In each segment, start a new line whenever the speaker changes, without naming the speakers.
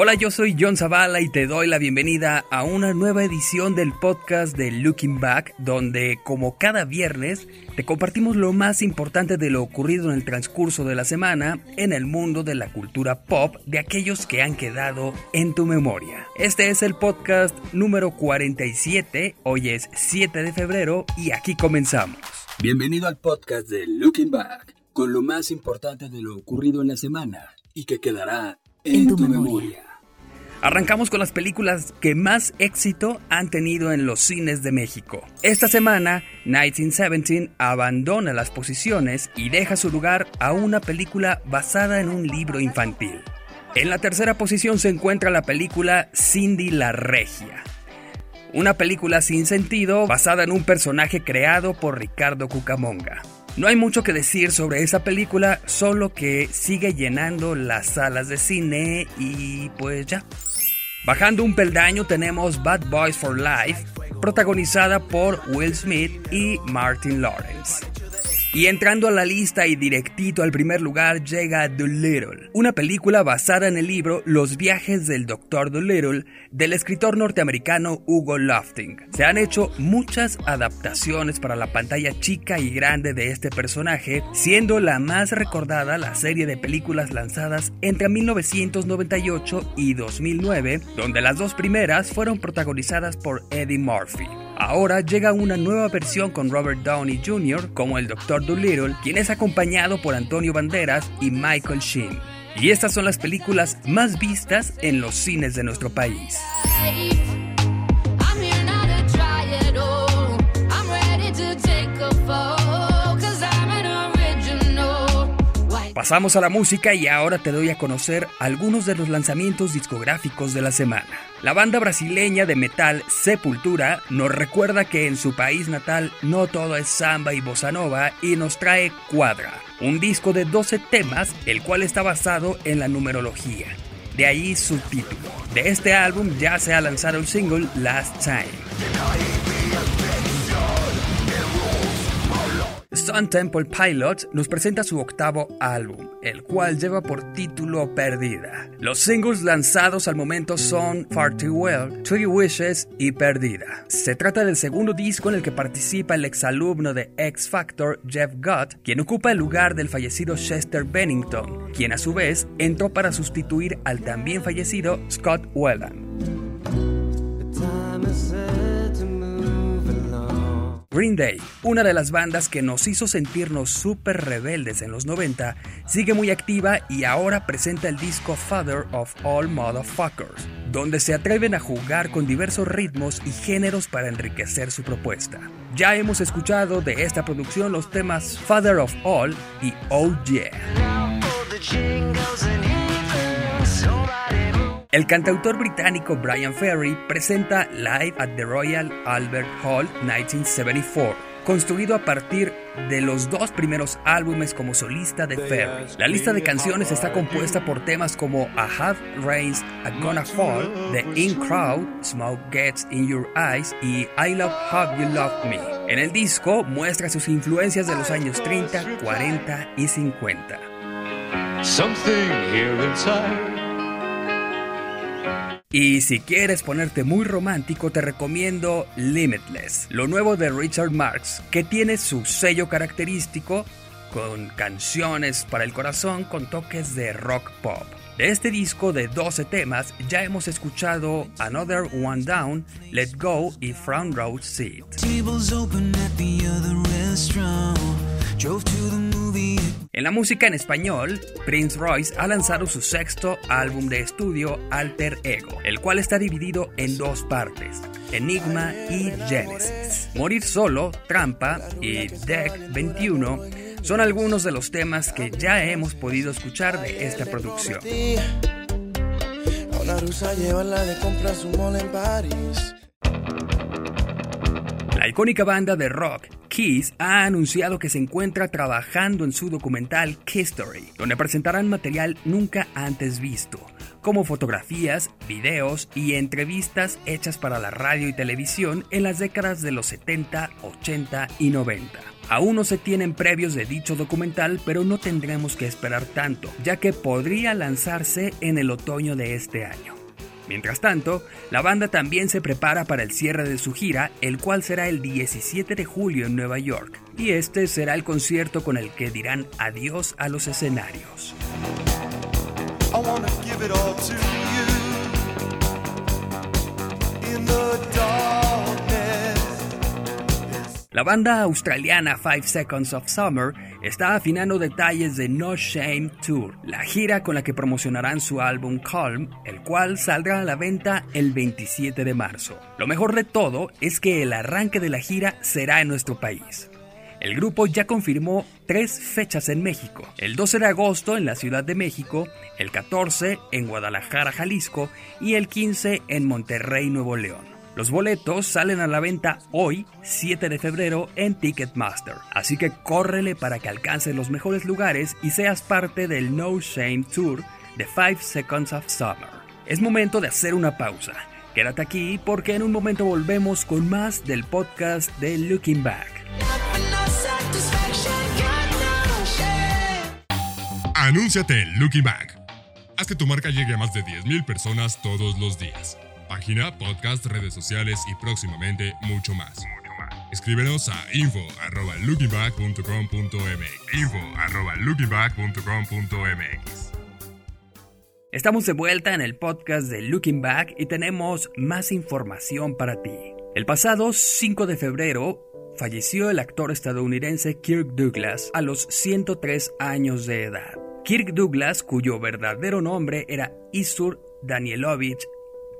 Hola, yo soy John Zavala y te doy la bienvenida a una nueva edición del podcast de Looking Back, donde como cada viernes te compartimos lo más importante de lo ocurrido en el transcurso de la semana en el mundo de la cultura pop de aquellos que han quedado en tu memoria. Este es el podcast número 47, hoy es 7 de febrero y aquí comenzamos.
Bienvenido al podcast de Looking Back, con lo más importante de lo ocurrido en la semana y que quedará en, tu, memoria.
Arrancamos con las películas que más éxito han tenido en los cines de México. Esta semana, 1917 abandona las posiciones y deja su lugar a una película basada en un libro infantil. En la tercera posición se encuentra la película Cindy la Regia. Una película sin sentido basada en un personaje creado por Ricardo Cucamonga. No hay mucho que decir sobre esa película, solo que sigue llenando las salas de cine y pues ya. Bajando un peldaño tenemos Bad Boys for Life, protagonizada por Will Smith y Martin Lawrence. Y entrando a la lista y directito al primer lugar llega Dolittle, una película basada en el libro Los viajes del Dr. Dolittle del escritor norteamericano Hugo Lofting. Se han hecho muchas adaptaciones para la pantalla chica y grande de este personaje, siendo la más recordada la serie de películas lanzadas entre 1998 y 2009, donde las dos primeras fueron protagonizadas por Eddie Murphy. Ahora llega una nueva versión con Robert Downey Jr. como el Dr. Dolittle, quien es acompañado por Antonio Banderas y Michael Sheen. Y estas son las películas más vistas en los cines de nuestro país. Pasamos a la música y ahora te doy a conocer algunos de los lanzamientos discográficos de la semana. La banda brasileña de metal Sepultura nos recuerda que en su país natal no todo es samba y bossa nova y nos trae Cuadra, un disco de 12 temas el cual está basado en la numerología. De ahí su título. De este álbum ya se ha lanzado el single Last Time. Sun Temple Pilots nos presenta su octavo álbum, el cual lleva por título Perdida. Los singles lanzados al momento son Far Too Well, Three Wishes y Perdida. Se trata del segundo disco en el que participa el exalumno de X Factor, Jeff Gott, quien ocupa el lugar del fallecido Chester Bennington, quien a su vez entró para sustituir al también fallecido Scott Whelan. Green Day, una de las bandas que nos hizo sentirnos súper rebeldes en los 90, sigue muy activa y ahora presenta el disco Father of All Motherfuckers, donde se atreven a jugar con diversos ritmos y géneros para enriquecer su propuesta. Ya hemos escuchado de esta producción los temas Father of All y Oh Yeah. El cantautor británico Brian Ferry presenta Live at the Royal Albert Hall 1974, construido a partir de los dos primeros álbumes como solista de Ferry. La lista de canciones está compuesta por temas como A Half Rains, A Gonna Fall, The In Crowd, Smoke Gets in Your Eyes y I Love How You Love Me. En el disco muestra sus influencias de los años 30, 40 y 50. Something here y si quieres ponerte muy romántico, te recomiendo Limitless, lo nuevo de Richard Marx, que tiene su sello característico con canciones para el corazón con toques de rock pop. De este disco de 12 temas ya hemos escuchado Another One Down, Let Go y Front Row Seat. En la música en español, Prince Royce ha lanzado su sexto álbum de estudio Alter Ego, el cual está dividido en dos partes, Enigma y Genesis. Morir Solo, Trampa y Deck 21 son algunos de los temas que ya hemos podido escuchar de esta producción. La icónica banda de rock Kiss ha anunciado que se encuentra trabajando en su documental History, donde presentarán material nunca antes visto, como fotografías, videos y entrevistas hechas para la radio y televisión en las décadas de los 70, 80 y 90. Aún no se tienen previos de dicho documental, pero no tendremos que esperar tanto, ya que podría lanzarse en el otoño de este año. Mientras tanto, la banda también se prepara para el cierre de su gira, el cual será el 17 de julio en Nueva York, y este será el concierto con el que dirán adiós a los escenarios. La banda australiana Five Seconds of Summer está afinando detalles de No Shame Tour, la gira con la que promocionarán su álbum Calm, el cual saldrá a la venta el 27 de marzo. Lo mejor de todo es que el arranque de la gira será en nuestro país. El grupo ya confirmó tres fechas en México, el 12 de agosto en la Ciudad de México, el 14 en Guadalajara, Jalisco y el 15 en Monterrey, Nuevo León. Los boletos salen a la venta hoy, 7 de febrero, en Ticketmaster. Así que córrele para que alcances los mejores lugares y seas parte del No Shame Tour de 5 Seconds of Summer. Es momento de hacer una pausa. Quédate aquí porque en un momento volvemos con más del podcast de Looking Back.
Anúnciate Looking Back. Haz que tu marca llegue a más de 10.000 personas todos los días página, podcast, redes sociales y próximamente mucho más. Escríbenos a info.lookingback.com.mx info.lookingback.com.mx
Estamos de vuelta en el podcast de Looking Back y tenemos más información para ti. El pasado 5 de febrero falleció el actor estadounidense Kirk Douglas a los 103 años de edad. Kirk Douglas, cuyo verdadero nombre era Isur Danielovich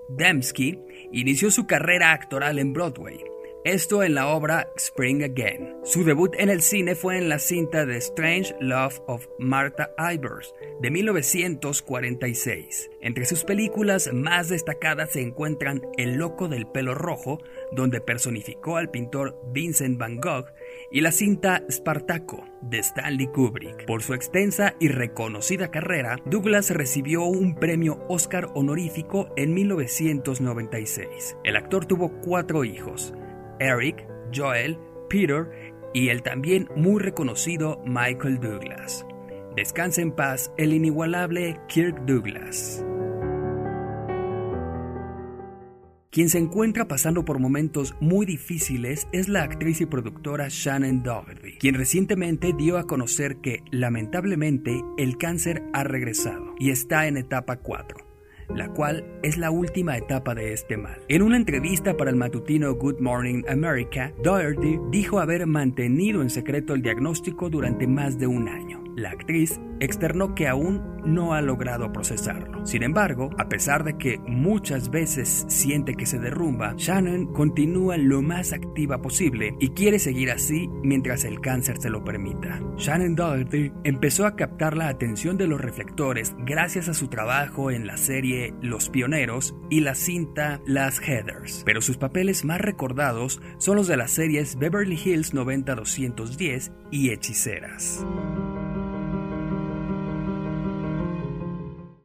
Dembski inició su carrera actoral en Broadway, esto en la obra Spring Again. Su debut en el cine fue en la cinta The Strange Love of Martha Ivers de 1946. Entre sus películas más destacadas se encuentran El loco del pelo rojo, donde personificó al pintor Vincent van Gogh, y la cinta Spartaco de Stanley Kubrick. Por su extensa y reconocida carrera, Douglas recibió un premio Oscar honorífico en 1996. El actor tuvo cuatro hijos, Eric, Joel, Peter y el también muy reconocido Michael Douglas. Descansa en paz el inigualable Kirk Douglas. Quien se encuentra pasando por momentos muy difíciles es la actriz y productora Shannon Doherty, quien recientemente dio a conocer que, lamentablemente, el cáncer ha regresado y está en etapa 4 la cual es la última etapa de este mal. En una entrevista para el matutino Good Morning America, Doherty dijo haber mantenido en secreto el diagnóstico durante más de un año. La actriz externó que aún no ha logrado procesarlo. Sin embargo, a pesar de que muchas veces siente que se derrumba, Shannon continúa lo más activa posible y quiere seguir así mientras el cáncer se lo permita. Shannon Doherty empezó a captar la atención de los reflectores gracias a su trabajo en la serie Los Pioneros y la cinta Las Heathers, pero sus papeles más recordados son los de las series Beverly Hills 90210 y Hechiceras.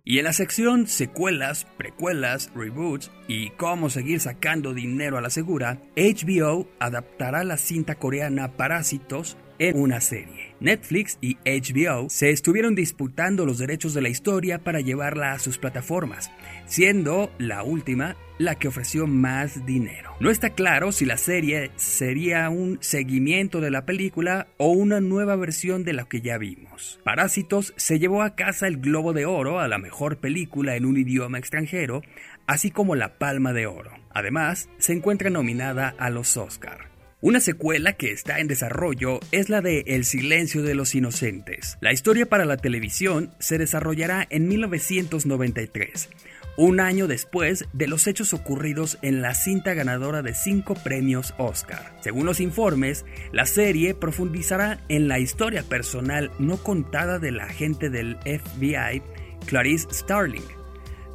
Y en la sección secuelas, precuelas, reboots y cómo seguir sacando dinero a la segura, HBO adaptará la cinta coreana Parásitos en una serie. Netflix y HBO se estuvieron disputando los derechos de la historia para llevarla a sus plataformas, siendo la última la que ofreció más dinero. No está claro si la serie sería un seguimiento de la película o una nueva versión de lo que ya vimos. Parásitos se llevó a casa el Globo de Oro a la mejor película en un idioma extranjero, así como la Palma de Oro. Además, se encuentra nominada a los Oscar. Una secuela que está en desarrollo es la de El silencio de los inocentes. La historia para la televisión se desarrollará en 1993 un año después de los hechos ocurridos en la cinta ganadora de cinco premios Oscar. Según los informes, la serie profundizará en la historia personal no contada del agente del FBI, Clarice Starling,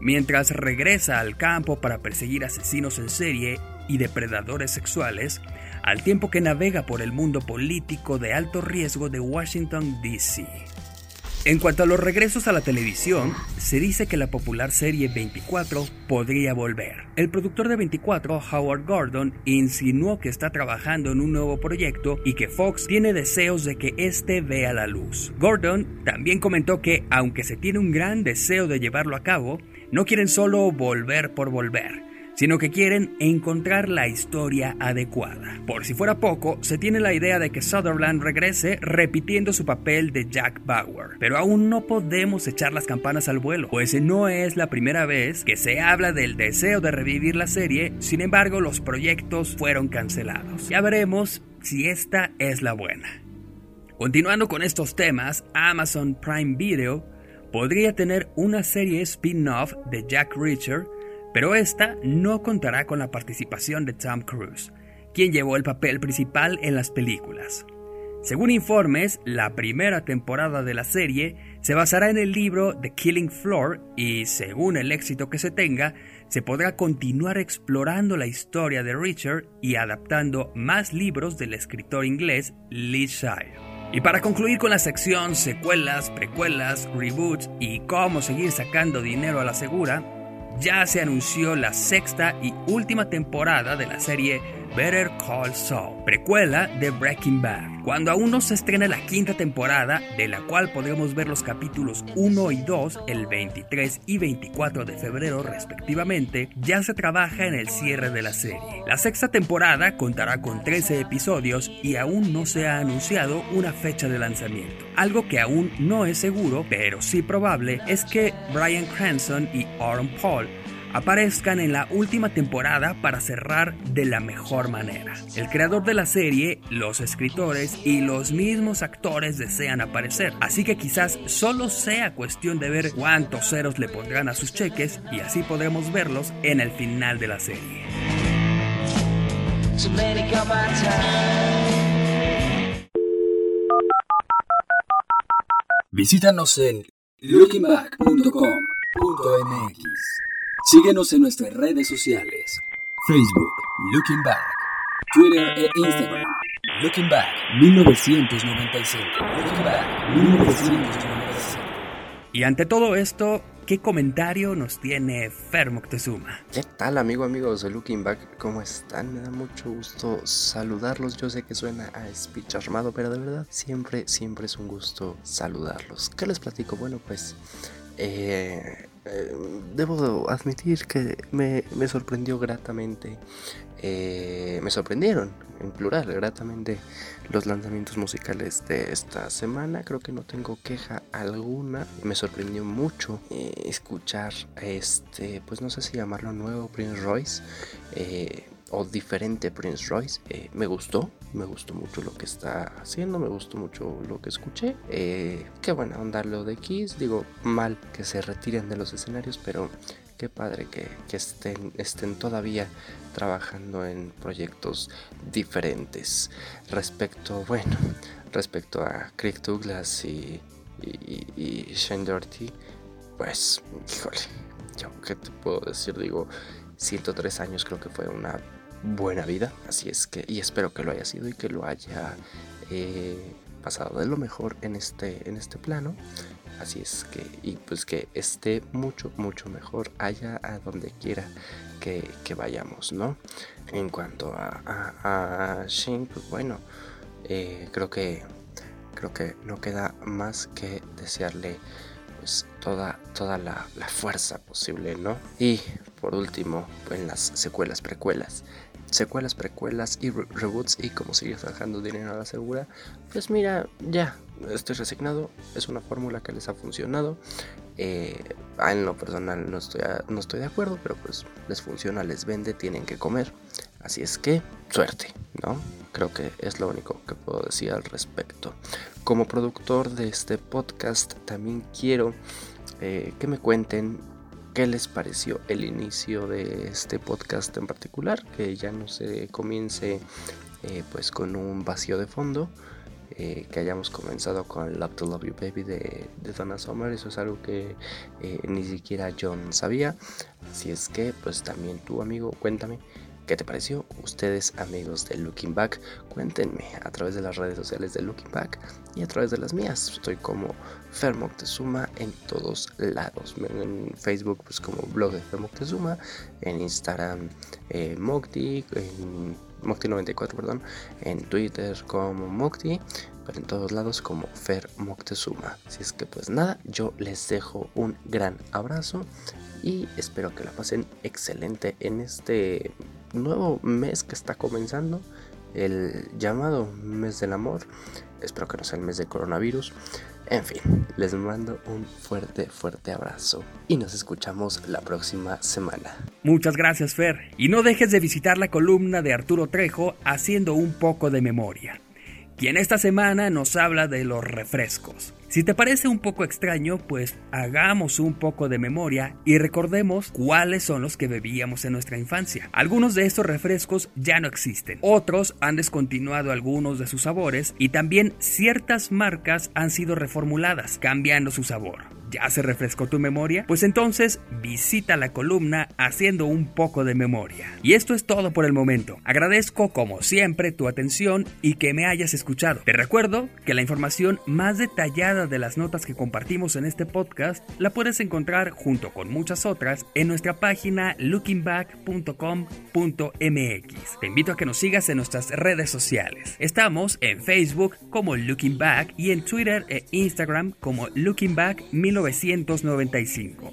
mientras regresa al campo para perseguir asesinos en serie y depredadores sexuales, al tiempo que navega por el mundo político de alto riesgo de Washington, D.C. En cuanto a los regresos a la televisión, se dice que la popular serie 24 podría volver. El productor de 24, Howard Gordon, insinuó que está trabajando en un nuevo proyecto y que Fox tiene deseos de que este vea la luz. Gordon también comentó que, aunque se tiene un gran deseo de llevarlo a cabo, no quieren solo volver por volver, sino que quieren encontrar la historia adecuada. Por si fuera poco, se tiene la idea de que Sutherland regrese repitiendo su papel de Jack Bauer, pero aún no podemos echar las campanas al vuelo, pues no es la primera vez que se habla del deseo de revivir la serie, sin embargo los proyectos fueron cancelados. Ya veremos si esta es la buena. Continuando con estos temas, Amazon Prime Video podría tener una serie spin-off de Jack Reacher pero esta no contará con la participación de Tom Cruise, quien llevó el papel principal en las películas. Según informes, la primera temporada de la serie se basará en el libro The Killing Floor y, según el éxito que se tenga, se podrá continuar explorando la historia de Richard y adaptando más libros del escritor inglés Lee Shire. Y para concluir con la sección secuelas, precuelas, reboots y cómo seguir sacando dinero a la segura, ya se anunció la sexta y última temporada de la serie Better Call Saul, precuela de Breaking Bad, cuando aún no se estrena la quinta temporada, de la cual podremos ver los capítulos 1 y 2 el 23 y 24 de febrero respectivamente, ya se trabaja en el cierre de la serie. La sexta temporada contará con 13 episodios y aún no se ha anunciado una fecha de lanzamiento. Algo que aún no es seguro, pero sí probable, es que Brian Cranston y Aaron Paul aparezcan en la última temporada para cerrar de la mejor manera. El creador de la serie, los escritores y los mismos actores desean aparecer, así que quizás solo sea cuestión de ver cuántos ceros le pondrán a sus cheques y así podremos verlos en el final de la serie.
Visítanos en lookingback.com.mx Síguenos en nuestras redes sociales. Facebook, Looking Back. Twitter e Instagram. Looking Back 1995. Looking Back 1995.
Y ante todo esto, ¿qué comentario nos tiene Fer Moctezuma?
¿Qué tal amigo, amigos de Looking Back? ¿Cómo están? Me da mucho gusto saludarlos. Yo sé que suena a speech armado, pero de verdad siempre, siempre es un gusto saludarlos. ¿Qué les platico? Bueno, pues eh, eh, debo admitir que me, sorprendió gratamente, eh, me sorprendieron en plural gratamente los lanzamientos musicales de esta semana. Creo que no tengo queja alguna. Me sorprendió mucho eh, escuchar este, pues no sé si llamarlo nuevo Prince Royce o diferente Prince Royce. me gustó, me gustó mucho lo que está haciendo, me gustó mucho lo que escuché. Eh, qué buena onda lo de Kiss, digo, mal que se retiren de los escenarios, pero qué padre que, estén, estén todavía trabajando en proyectos diferentes. Respecto, bueno, respecto a Craig Douglas y, y, Shane Doherty, pues, híjole, yo qué te puedo decir, digo, 103 años creo que fue una buena vida. Así es que, y espero que lo haya sido y que lo haya eh, pasado de lo mejor en este, en este plano. Así es que, y pues que esté mucho, mucho mejor allá a donde quiera que, vayamos, ¿no? En cuanto a, a, Shin, pues bueno, eh, creo que creo que no queda más que desearle pues toda, toda la, la fuerza posible, ¿no? Y por último, en las secuelas, precuelas, secuelas, precuelas y reboots y como sigue trabajando dinero a la segura, pues mira, ya, estoy resignado, es una fórmula que les ha funcionado. Eh, en lo personal no estoy, no estoy de acuerdo, pero pues les funciona, les vende, tienen que comer. Así es que, suerte, ¿no? Creo que es lo único que puedo decir al respecto. Como productor de este podcast, también quiero eh, que me cuenten qué les pareció el inicio de este podcast en particular, que ya no se comience eh, pues con un vacío de fondo, eh, que hayamos comenzado con Love to Love You Baby de, de Donna Summer, eso es algo que eh, ni siquiera John sabía, así es que pues también tu amigo cuéntame ¿Qué te pareció? Ustedes, amigos de Looking Back, cuéntenme a través de las redes sociales de Looking Back y a través de las mías. Estoy como Fer Moctezuma en todos lados. En Facebook, pues como blog de Fer Moctezuma. En Instagram, eh, Mocti. En Mocti94, perdón. En Twitter como Mocti. En todos lados como Fer Moctezuma. Así es que pues nada, yo les dejo un gran abrazo y espero que la pasen excelente en este nuevo mes que está comenzando, el llamado mes del amor. Espero que no sea el mes de coronavirus. En fin, les mando un fuerte, fuerte abrazo y nos escuchamos la próxima semana.
Muchas gracias Fer. Y no dejes de visitar la columna de Arturo Trejo haciendo un poco de memoria quien esta semana nos habla de los refrescos. Si te parece un poco extraño, pues hagamos un poco de memoria y recordemos cuáles son los que bebíamos en nuestra infancia. Algunos de estos refrescos ya no existen, otros han descontinuado algunos de sus sabores y también ciertas marcas han sido reformuladas, cambiando su sabor. ¿Ya se refrescó tu memoria? Pues entonces visita la columna haciendo un poco de memoria. Y esto es todo por el momento. Agradezco como siempre tu atención y que me hayas escuchado. Te recuerdo que la información más detallada de las notas que compartimos en este podcast la puedes encontrar junto con muchas otras en nuestra página lookingback.com.mx. Te invito a que nos sigas en nuestras redes sociales. Estamos en Facebook como Looking Back y en Twitter e Instagram como Looking Back 1995.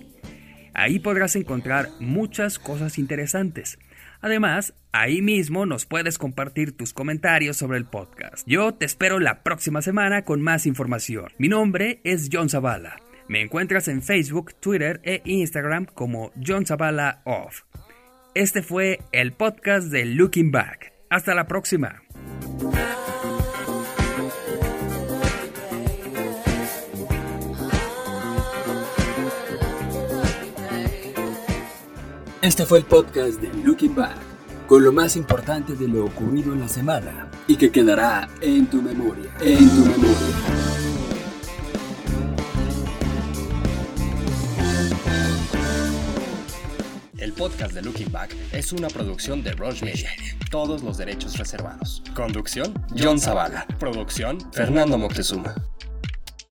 Ahí podrás encontrar muchas cosas interesantes. Además, ahí mismo nos puedes compartir tus comentarios sobre el podcast. Yo te espero la próxima semana con más información. Mi nombre es John Zavala. Me encuentras en Facebook, Twitter e Instagram como John Zavala Off. Este fue el podcast de Looking Back. Hasta la próxima.
Este fue el podcast de Looking Back, con lo más importante de lo ocurrido en la semana y que quedará en tu memoria, en tu memoria.
El podcast de Looking Back es una producción de Roche Media. Todos los derechos reservados. Conducción, John Zavala. Producción, Fernando Moctezuma.